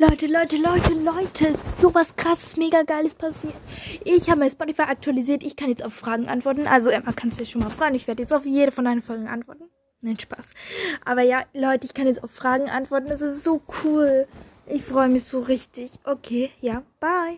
Leute, Leute, Leute, Leute, sowas krasses, mega geiles passiert. Ich habe mein Spotify aktualisiert. Ich kann jetzt auf Fragen antworten. Also Emma, kannst du dich schon mal fragen. Ich werde jetzt auf jede von deinen Folgen antworten. Nein, Spaß. Aber ja, Leute, ich kann jetzt auf Fragen antworten. Das ist so cool. Ich freue mich so richtig. Okay, ja, bye.